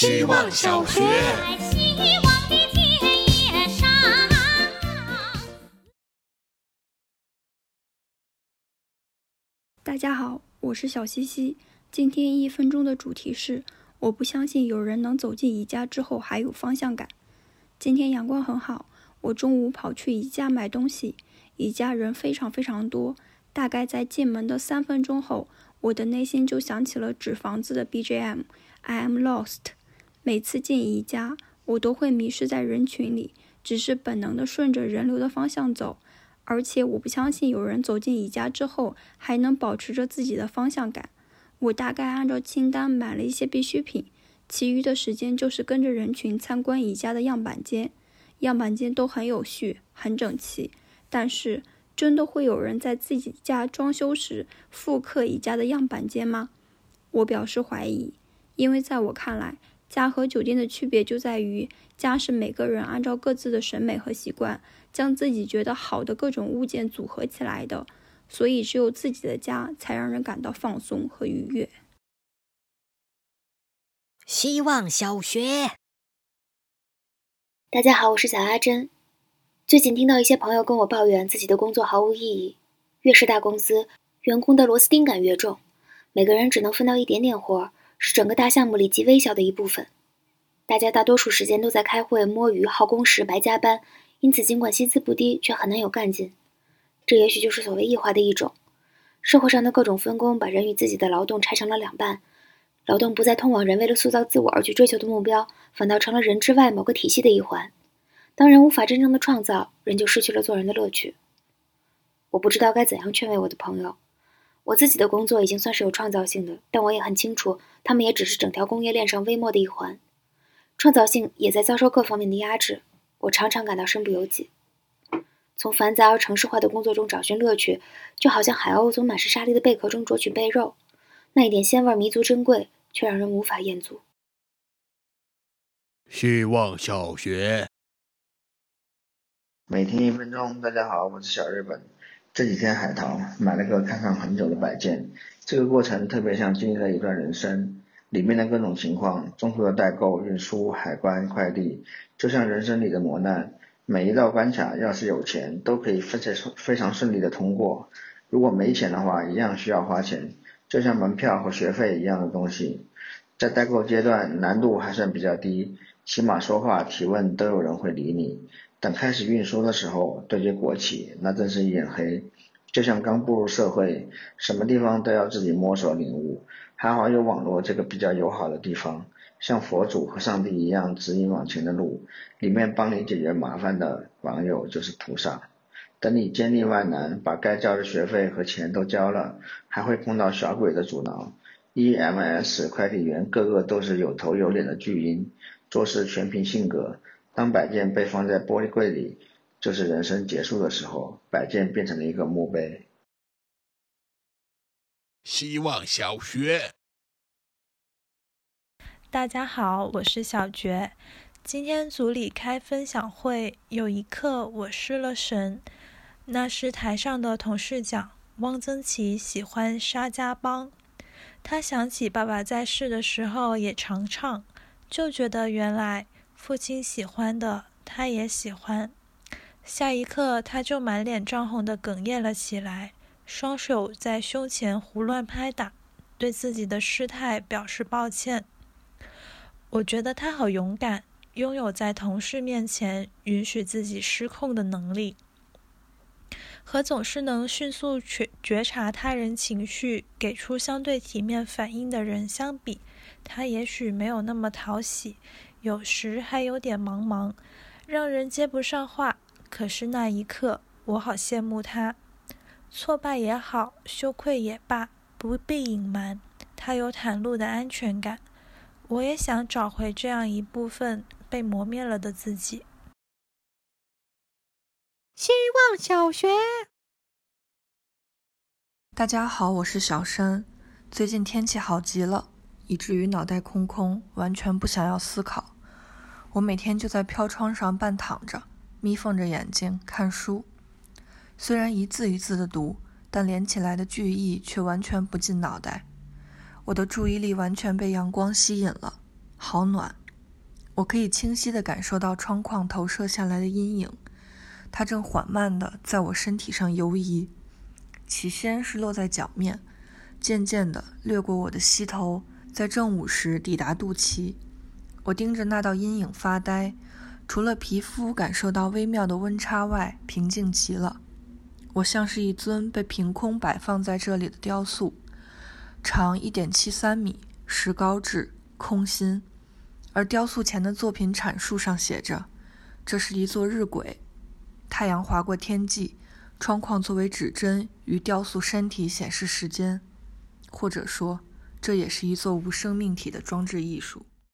希望小学。大家好，我是小西西。今天一分钟的主题是：我不相信有人能走进宜家之后还有方向感。今天阳光很好，我中午跑去宜家买东西，宜家人非常非常多。大概在进门的三分钟后，我的内心就响起了纸房子的 BGM。I am lost。每次进宜家，我都会迷失在人群里，只是本能的顺着人流的方向走。而且我不相信有人走进宜家之后还能保持着自己的方向感。我大概按照清单买了一些必需品，其余的时间就是跟着人群参观宜家的样板间。样板间都很有序、很整齐，但是真的会有人在自己家装修时复刻宜家的样板间吗？我表示怀疑，因为在我看来，家和酒店的区别就在于，家是每个人按照各自的审美和习惯。将自己觉得好的各种物件组合起来的，所以只有自己的家才让人感到放松和愉悦。希望小学，大家好，我是小阿珍。最近听到一些朋友跟我抱怨自己的工作毫无意义，越是大公司，员工的螺丝钉感越重，每个人只能分到一点点活，是整个大项目里极微小的一部分。大家大多数时间都在开会、摸鱼、耗工时、白加班。因此，尽管薪资不低，却很难有干劲。这也许就是所谓异化的一种。社会上的各种分工，把人与自己的劳动拆成了两半。劳动不再通往人为了塑造自我而去追求的目标，反倒成了人之外某个体系的一环。当人无法真正的创造，人就失去了做人的乐趣。我不知道该怎样劝慰我的朋友。我自己的工作已经算是有创造性的，但我也很清楚，他们也只是整条工业链上微末的一环。创造性也在遭受各方面的压制。我常常感到身不由己。从繁杂而城市化的工作中找寻乐趣，就好像海鸥从满是沙粒的贝壳中啄取贝肉，那一点鲜味弥足珍贵，却让人无法厌足。希望小学，每天一分钟。大家好，我是小日本。这几天海淘买了个看上很久的摆件，这个过程特别像经历了一段人生。里面的各种情况，中途的代购、运输、海关、快递，就像人生里的磨难。每一道关卡，要是有钱，都可以非常非常顺利的通过；如果没钱的话，一样需要花钱。就像门票和学费一样的东西，在代购阶段难度还算比较低，起码说话提问都有人会理你。等开始运输的时候，对接国企，那真是眼黑。就像刚步入社会，什么地方都要自己摸索领悟。还好有网络这个比较友好的地方，像佛祖和上帝一样指引往前的路，里面帮你解决麻烦的网友就是菩萨。等你千历万难把该交的学费和钱都交了，还会碰到小鬼的阻挠。EMS 快递员个个都是有头有脸的巨婴，做事全凭性格。当摆件被放在玻璃柜里，就是人生结束的时候，摆件变成了一个墓碑。希望小学，大家好，我是小觉。今天组里开分享会，有一刻我失了神。那是台上的同事讲，汪曾祺喜欢沙家浜，他想起爸爸在世的时候也常唱，就觉得原来父亲喜欢的他也喜欢。下一刻，他就满脸涨红的哽咽了起来。双手在胸前胡乱拍打，对自己的失态表示抱歉。我觉得他好勇敢，拥有在同事面前允许自己失控的能力。和总是能迅速觉觉察他人情绪、给出相对体面反应的人相比，他也许没有那么讨喜，有时还有点茫茫，让人接不上话。可是那一刻，我好羡慕他。挫败也好，羞愧也罢，不必隐瞒。他有袒露的安全感，我也想找回这样一部分被磨灭了的自己。希望小学，大家好，我是小申。最近天气好极了，以至于脑袋空空，完全不想要思考。我每天就在飘窗上半躺着，眯缝着眼睛看书。虽然一字一字的读，但连起来的句意却完全不进脑袋。我的注意力完全被阳光吸引了，好暖。我可以清晰地感受到窗框投射下来的阴影，它正缓慢地在我身体上游移。起先是落在脚面，渐渐地掠过我的膝头，在正午时抵达肚脐。我盯着那道阴影发呆，除了皮肤感受到微妙的温差外，平静极了。我像是一尊被凭空摆放在这里的雕塑，长一点七三米，石膏质，空心。而雕塑前的作品阐述上写着：“这是一座日晷，太阳划过天际，窗框作为指针与雕塑身体显示时间。”或者说，这也是一座无生命体的装置艺术。